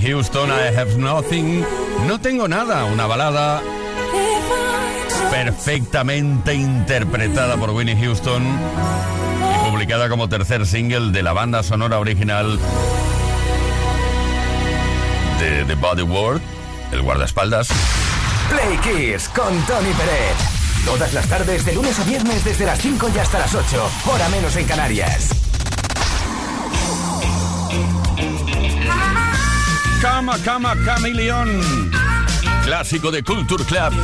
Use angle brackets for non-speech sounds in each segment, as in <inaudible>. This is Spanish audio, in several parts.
Houston, I Have Nothing, No Tengo Nada, una balada perfectamente interpretada por Whitney Houston y publicada como tercer single de la banda sonora original de The Body World, el guardaespaldas. Play Kiss con Tony Pérez. Todas las tardes, de lunes a viernes, desde las 5 y hasta las 8, hora menos en Canarias. Cama, Cama, Camilión. Clásico de Culture Club.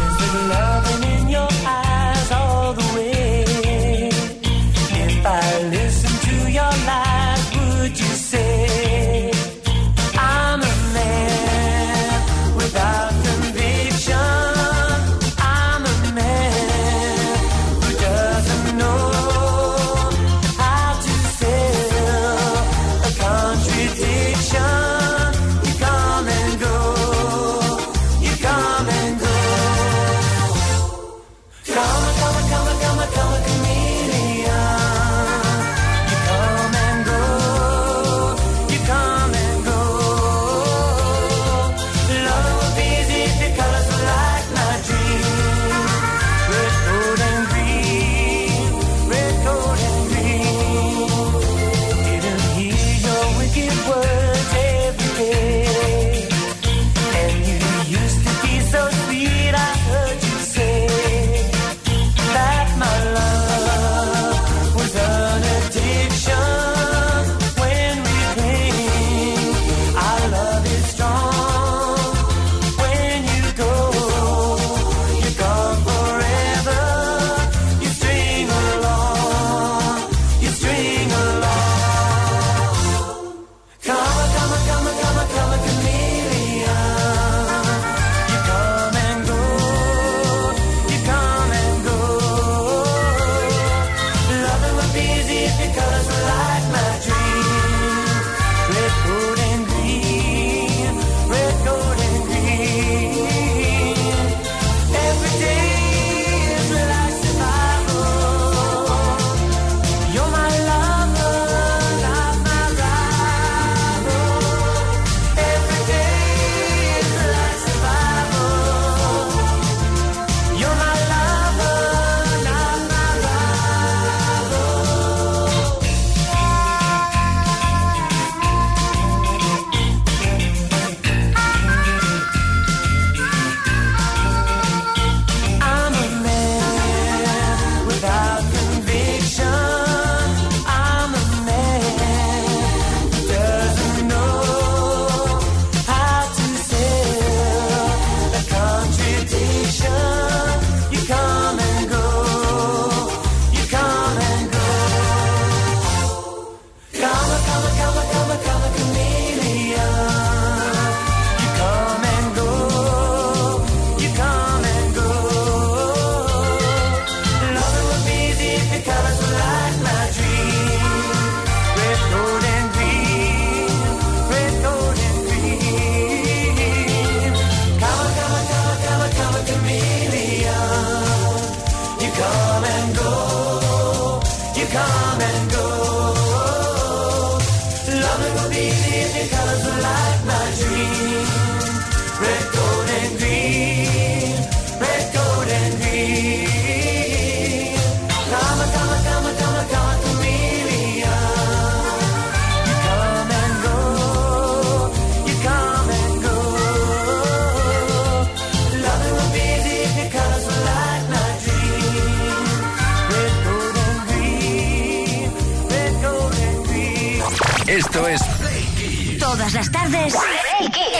Tardes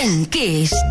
en Kiss.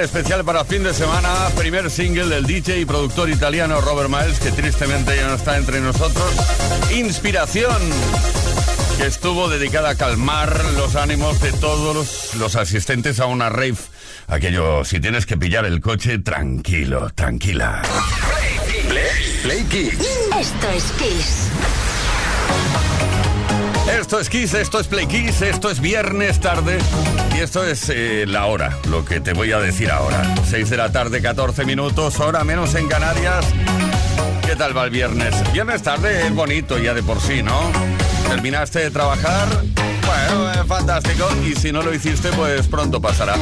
Especial para fin de semana, primer single del DJ y productor italiano Robert Miles, que tristemente ya no está entre nosotros. Inspiración, que estuvo dedicada a calmar los ánimos de todos los, asistentes a una rave. Aquello, si tienes que pillar el coche, tranquilo, tranquila. Play Kiss. Esto es Kiss. Esto es Kiss, esto es Play Kiss, esto es viernes tarde y esto es eh, la hora, lo que te voy a decir ahora. 6 de la tarde, 14 minutos, hora menos en Canarias. ¿Qué tal va el viernes? Viernes tarde es bonito ya de por sí, ¿no? ¿Terminaste de trabajar? Eh, <laughs> fantástico. Y si no lo hiciste, pues pronto pasará.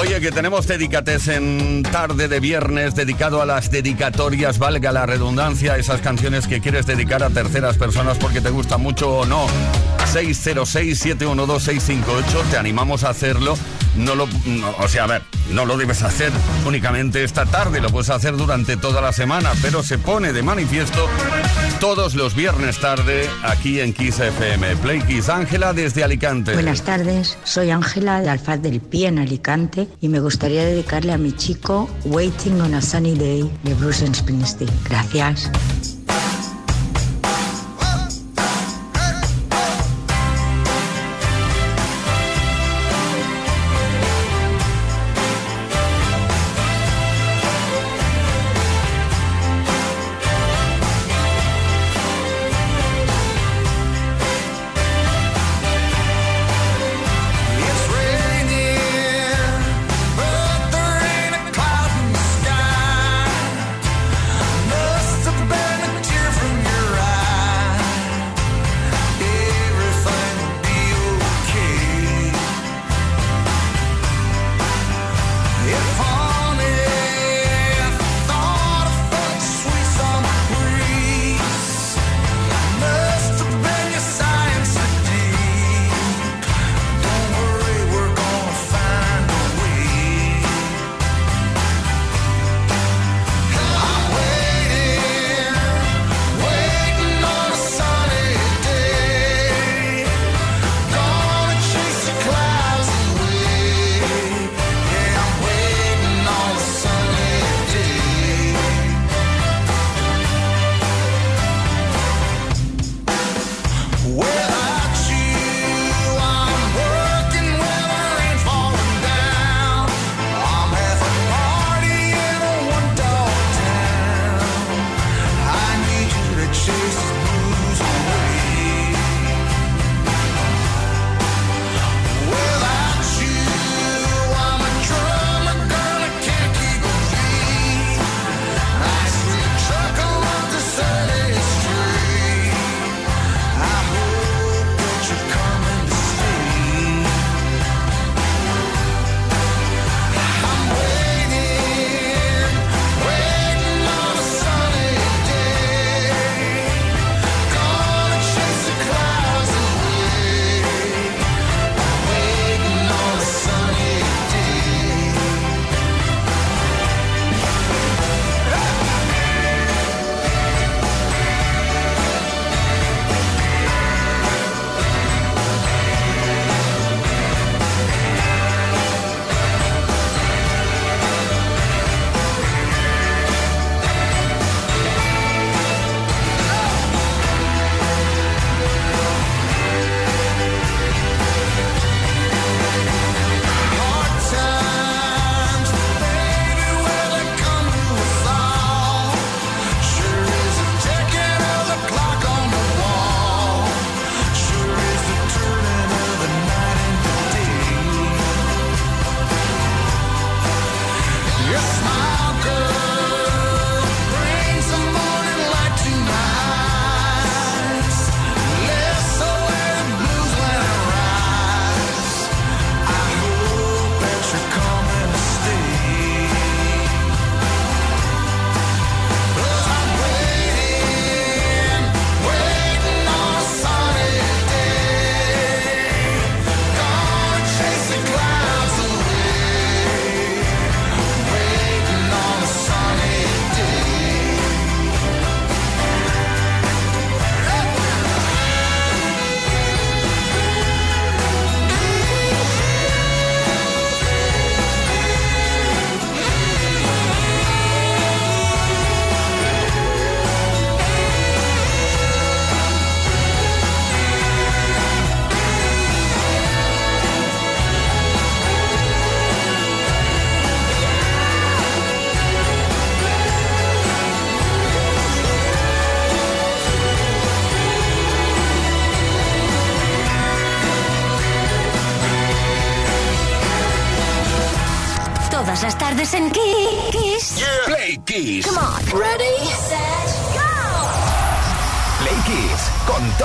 Oye, que tenemos dedicates en tarde de viernes dedicado a las dedicatorias, valga la redundancia, esas canciones que quieres dedicar a terceras personas porque te gusta mucho o no. 606-712-658, te animamos a hacerlo. No lo, no, o sea, a ver, no lo debes hacer únicamente esta tarde, lo puedes hacer durante toda la semana, pero se pone de manifiesto todos los viernes tarde aquí en Kiss FM. Play Kiss, Ángela desde Alicante. Buenas tardes, soy Ángela de Alfaz del Pie en Alicante y me gustaría dedicarle a mi chico Waiting on a Sunny Day de Bruce Springsteen. Gracias.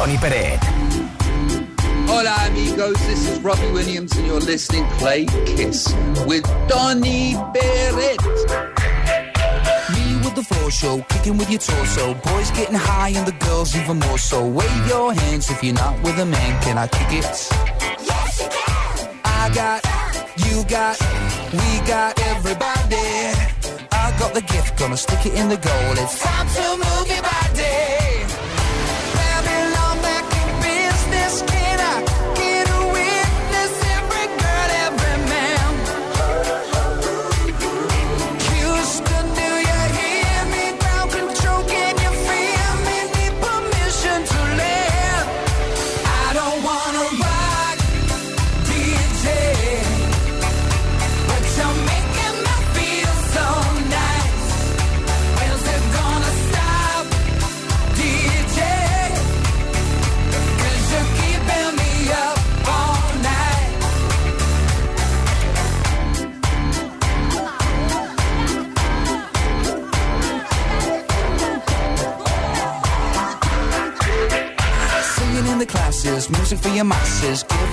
Tony Peret. Hola amigos, this is Robbie Williams and you're listening to Play Kiss with Donny Barrett. Me with the floor show, kicking with your torso. Boys getting high and the girls even more so. Wave your hands if you're not with a man. Can I kick it? Yes, you can. I got, you got, we got everybody. I got the gift, gonna stick it in the goal. It's time to move your body.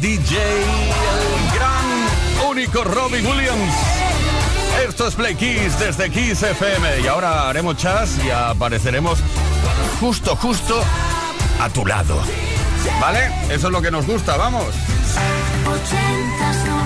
DJ, el gran, único Robbie Williams. Esto es Play Kiss desde Kiss FM y ahora haremos chas y apareceremos justo, justo a tu lado. ¿Vale? Eso es lo que nos gusta, vamos. 80s,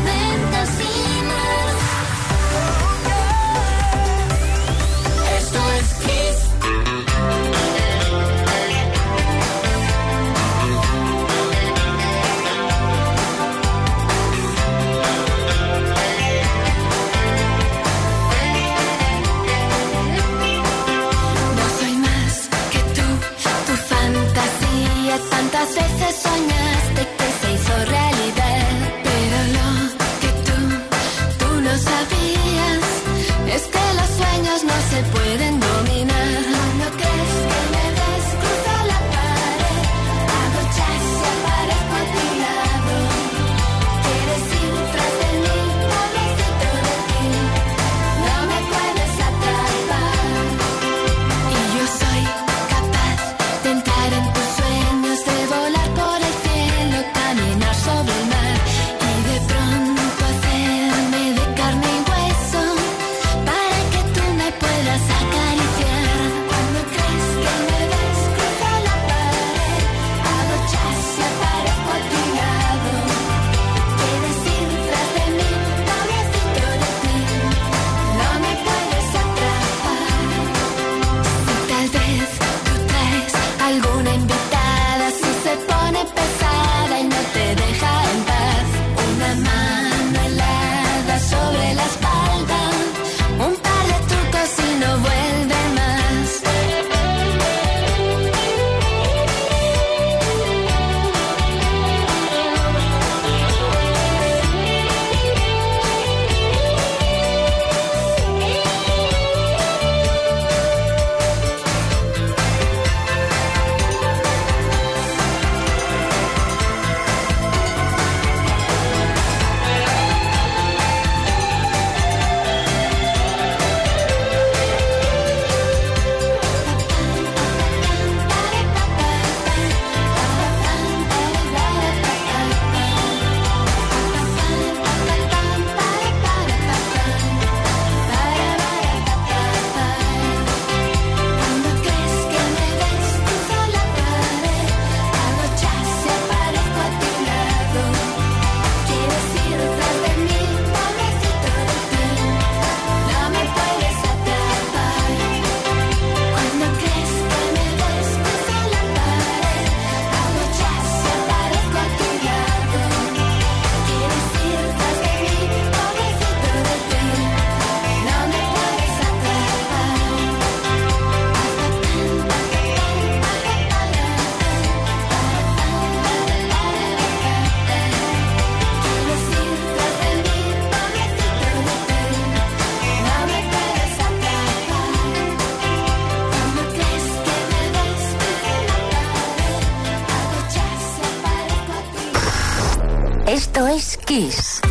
Esto es Kiss.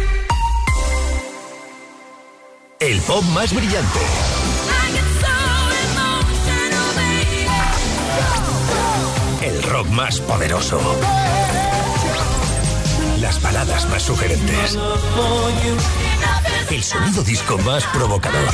El pop más brillante. El rock más poderoso. Las baladas más sugerentes. El sonido disco más provocador.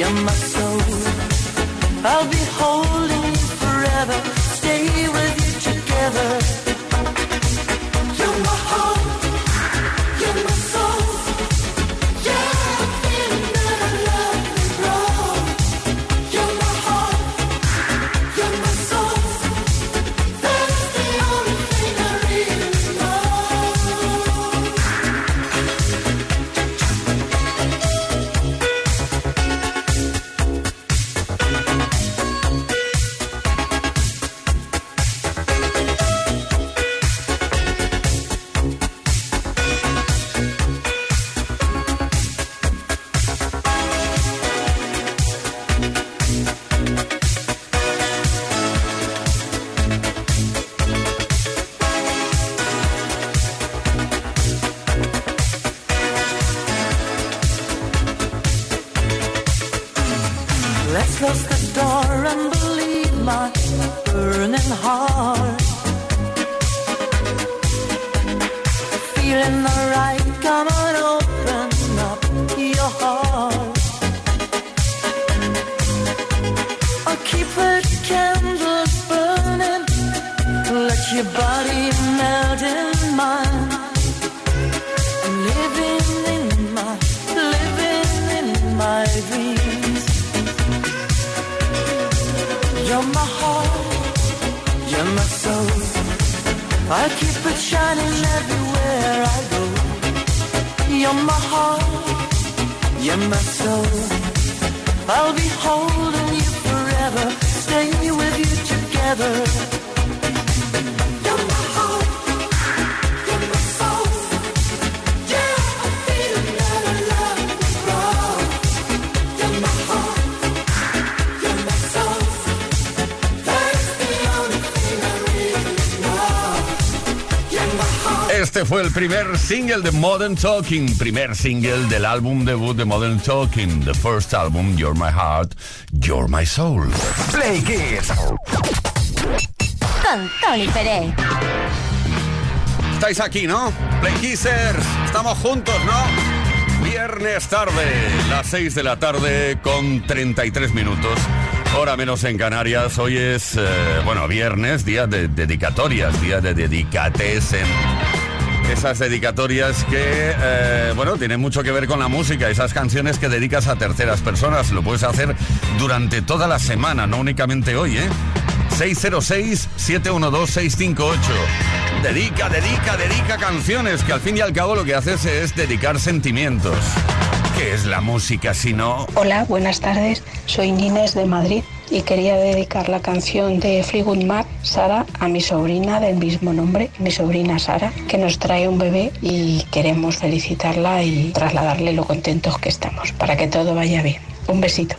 You're my soul. I'll be holding you forever, stay with you together. You're my soul. I keep it shining everywhere I go. You're my heart, you're my soul. I'll be holding you forever, stay with you together. Este fue el primer single de Modern Talking, primer single del álbum debut de Modern Talking, the first album, You're My Heart, You're My Soul. Play Kiss. Con Tony Pérez. Estáis aquí, ¿no? Play Kissers, estamos juntos, ¿no? Viernes tarde, las 6 de la tarde con 33 minutos. Hora menos en Canarias. Hoy es, eh, bueno, viernes, día de dedicatorias, día de dedicates en esas dedicatorias que, eh, bueno, tienen mucho que ver con la música, esas canciones que dedicas a terceras personas. Lo puedes hacer durante toda la semana, no únicamente hoy, ¿eh? 606-712-658. Dedica, dedica, dedica canciones, que al fin y al cabo lo que haces es dedicar sentimientos. ¿Qué es la música si no? Hola, buenas tardes. Soy Nines de Madrid y quería dedicar la canción de Fleetwood Mac, Sara, a mi sobrina del mismo nombre, mi sobrina Sara, que nos trae un bebé y queremos felicitarla y trasladarle lo contentos que estamos para que todo vaya bien. Un besito.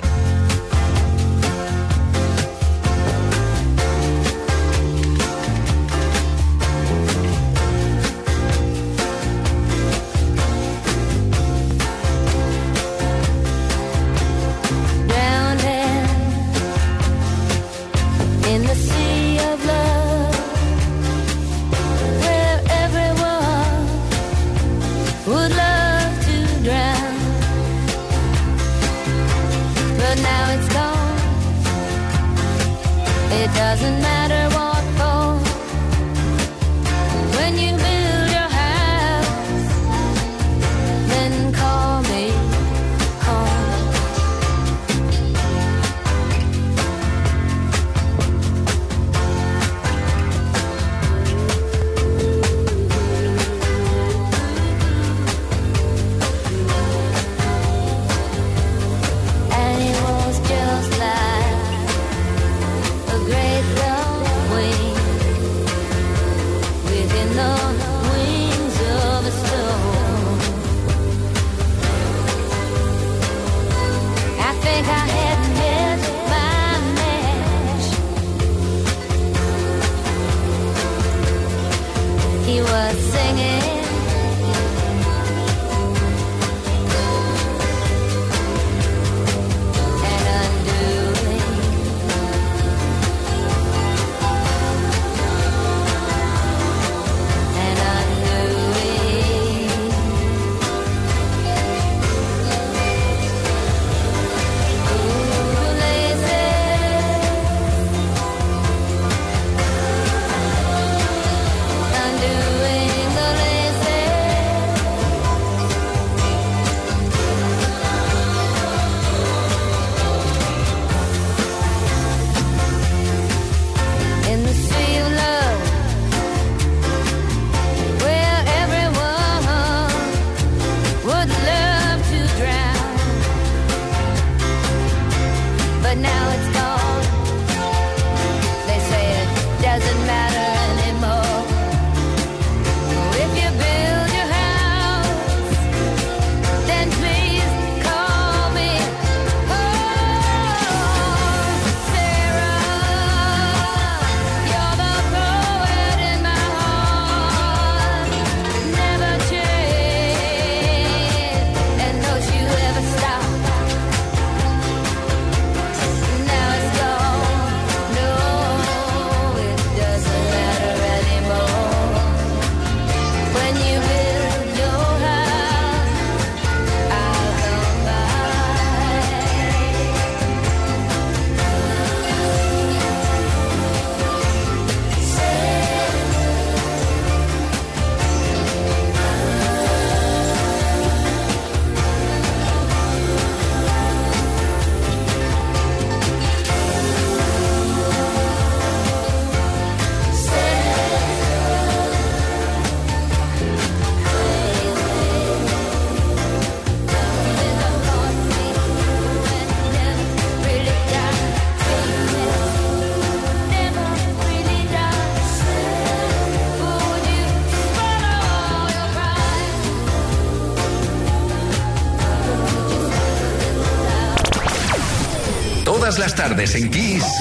Tardes en Kiss.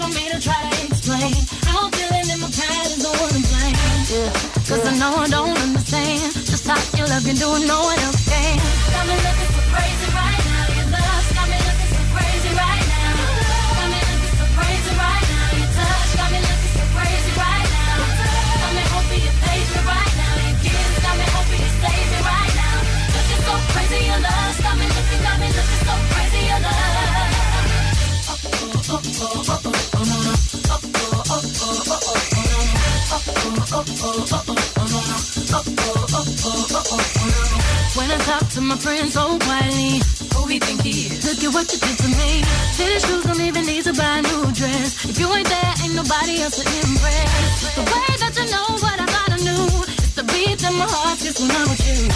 For me to try to explain. How I'm feeling in my pride is the one to blame. Yeah. Cause I know I don't understand. Just how you love you doing no one else can. Got me looking so crazy right now. Your love got me looking so crazy right now. Got me looking so crazy right now. Your touch got me looking so crazy right now. Got me hoping you page me right now. Your kiss got me hoping you save me right now. Looking so crazy, your love got me looking, got me looking so crazy, your oh, oh, oh, When I talk to my friends oh, so quietly, who he think he is? Look at what you did to me. Tennis shoes don't even need to buy a new dress. If you ain't there, ain't nobody else to impress. The way that you know what I thought I knew, it's the beat in my heart just when I'm with you.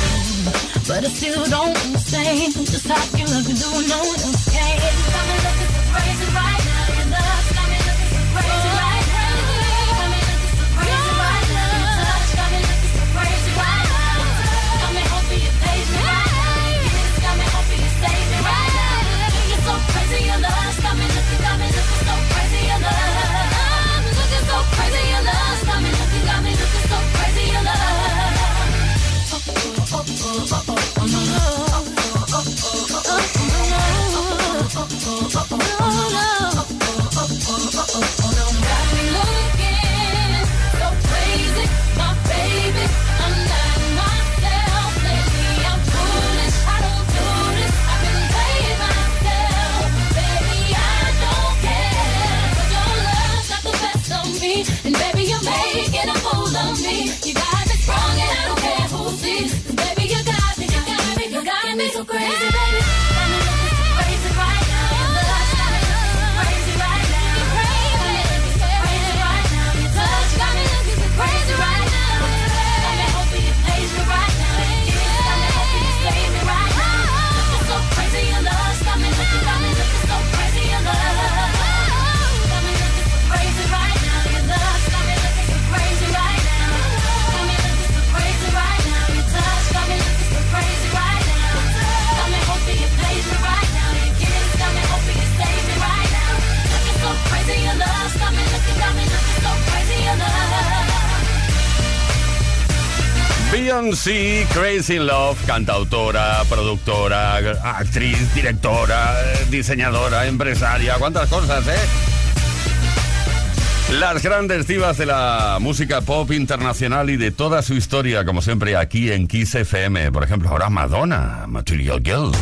But I still don't understand just how you love me, do no one else can. Crazy Love, cantautora, productora, actriz, directora, diseñadora, empresaria, cuántas cosas, ¿eh? Las grandes divas de la música pop internacional y de toda su historia, como siempre aquí en Kiss FM. Por ejemplo, ahora Madonna, Material Girl.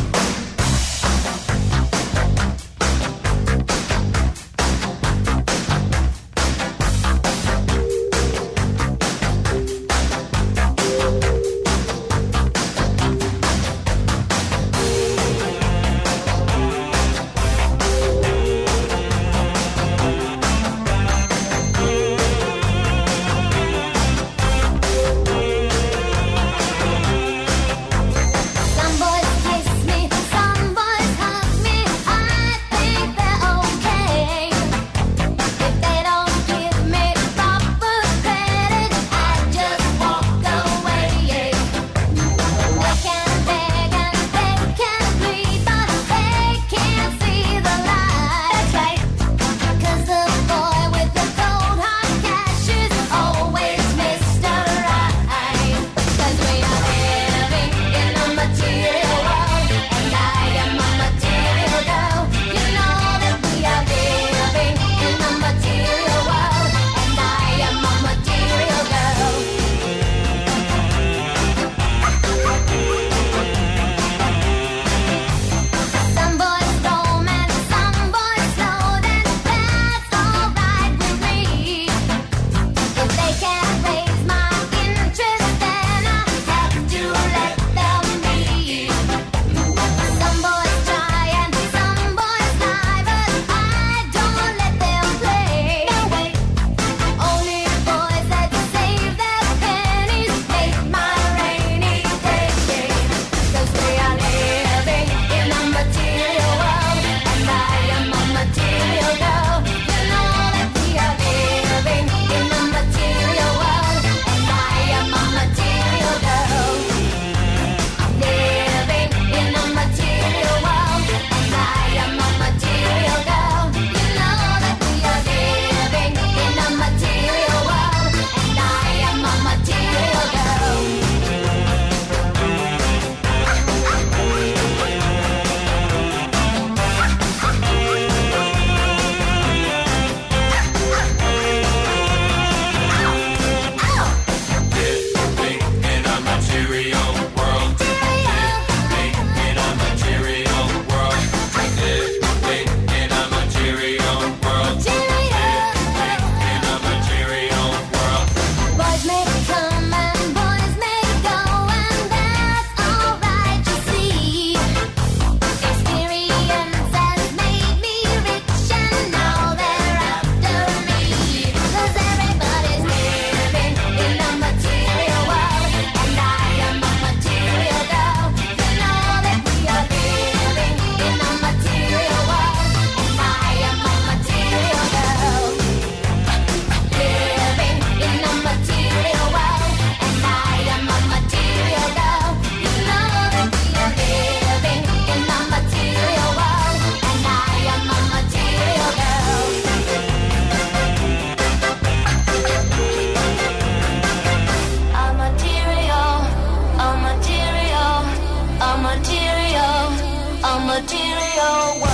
know.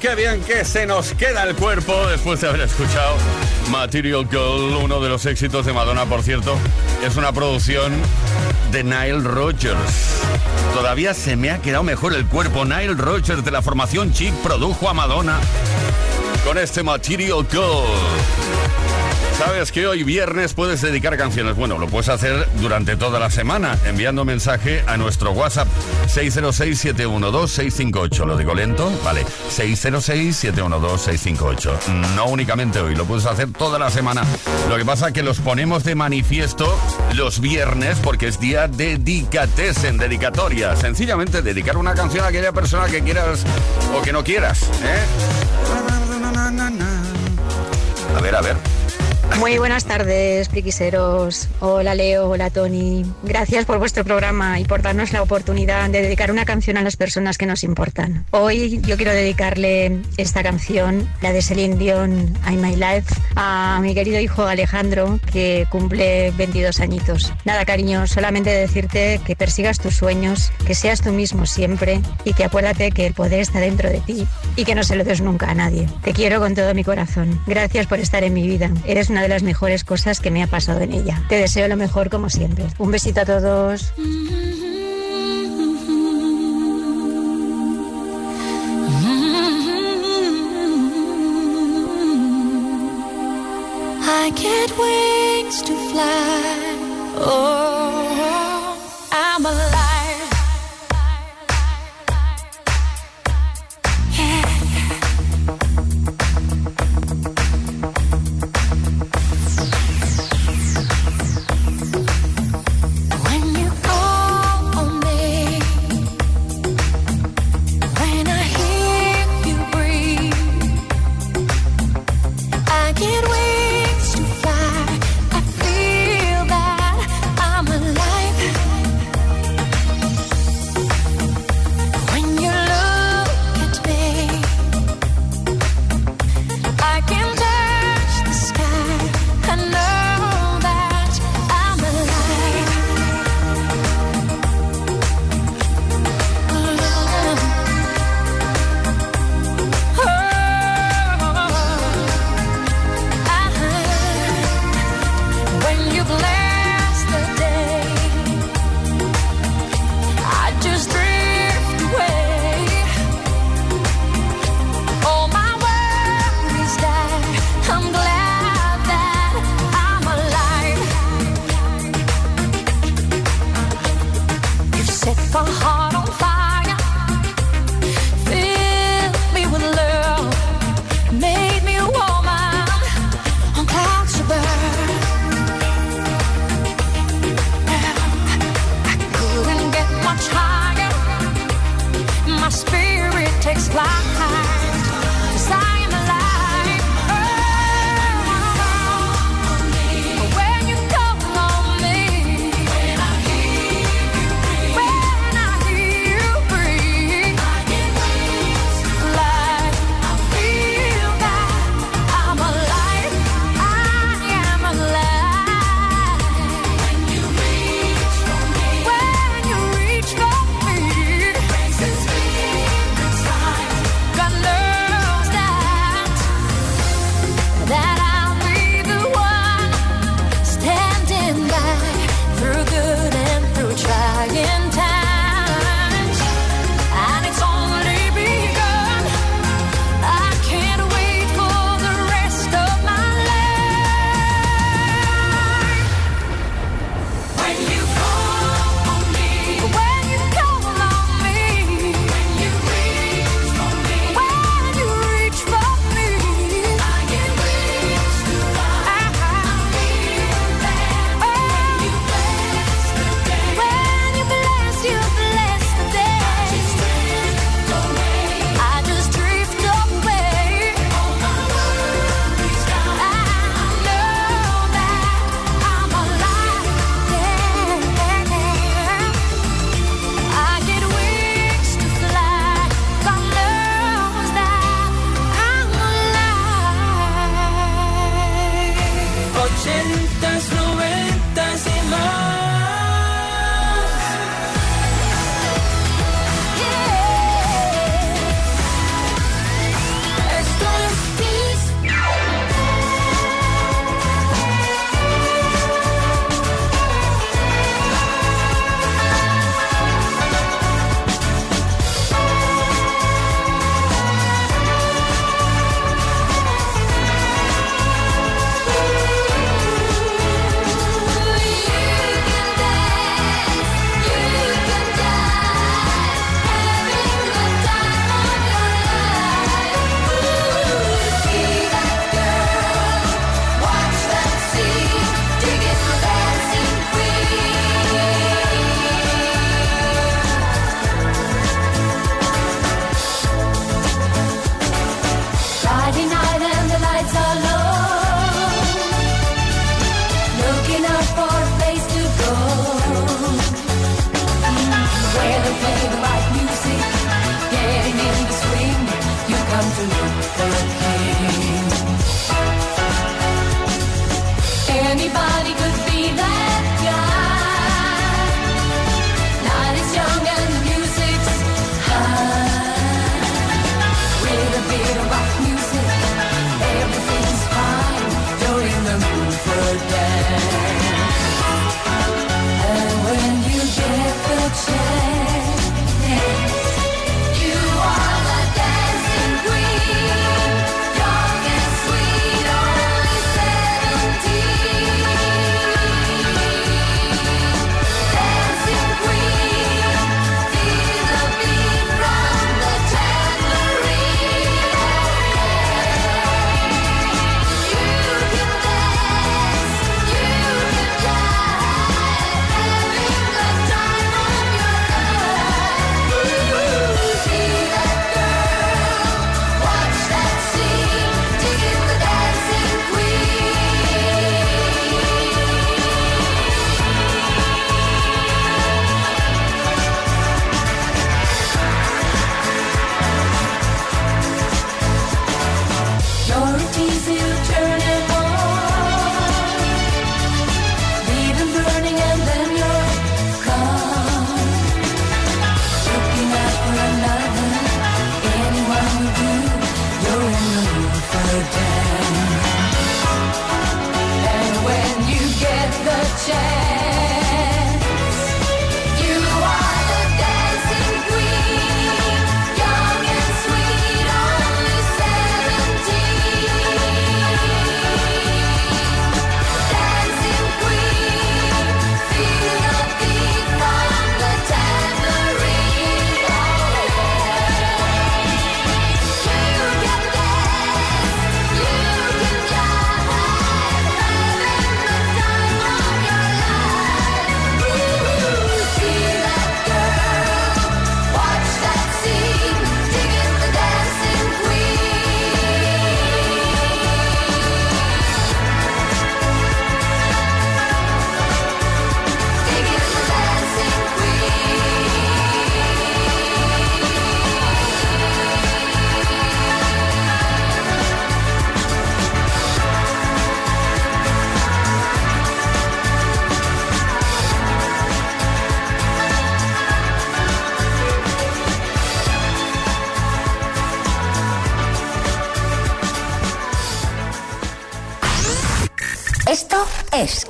Qué bien que se nos queda el cuerpo después de haber escuchado Material Girl, uno de los éxitos de Madonna, por cierto. Es una producción de Nile Rodgers. Todavía se me ha quedado mejor el cuerpo. Nile Rodgers de la formación Chic produjo a Madonna con este Material Girl. Sabes que hoy viernes puedes dedicar canciones. Bueno, lo puedes hacer durante toda la semana enviando mensaje a nuestro WhatsApp 606-712-658. ¿Lo digo lento? Vale. 606-712-658. No únicamente hoy, lo puedes hacer toda la semana. Lo que pasa es que los ponemos de manifiesto los viernes porque es día dedicates en dedicatoria. Sencillamente dedicar una canción a aquella persona que quieras o que no quieras. ¿eh? A ver, a ver. Muy buenas tardes, pliquiseros. Hola Leo, hola Tony. Gracias por vuestro programa y por darnos la oportunidad de dedicar una canción a las personas que nos importan. Hoy yo quiero dedicarle esta canción, la de Celine Dion, I'm My Life, a mi querido hijo Alejandro, que cumple 22 añitos. Nada, cariño, solamente decirte que persigas tus sueños, que seas tú mismo siempre y que acuérdate que el poder está dentro de ti y que no se lo des nunca a nadie. Te quiero con todo mi corazón. Gracias por estar en mi vida. Eres de las mejores cosas que me ha pasado en ella. Te deseo lo mejor como siempre. Un besito a todos. I to fly. Oh,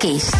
Kiss.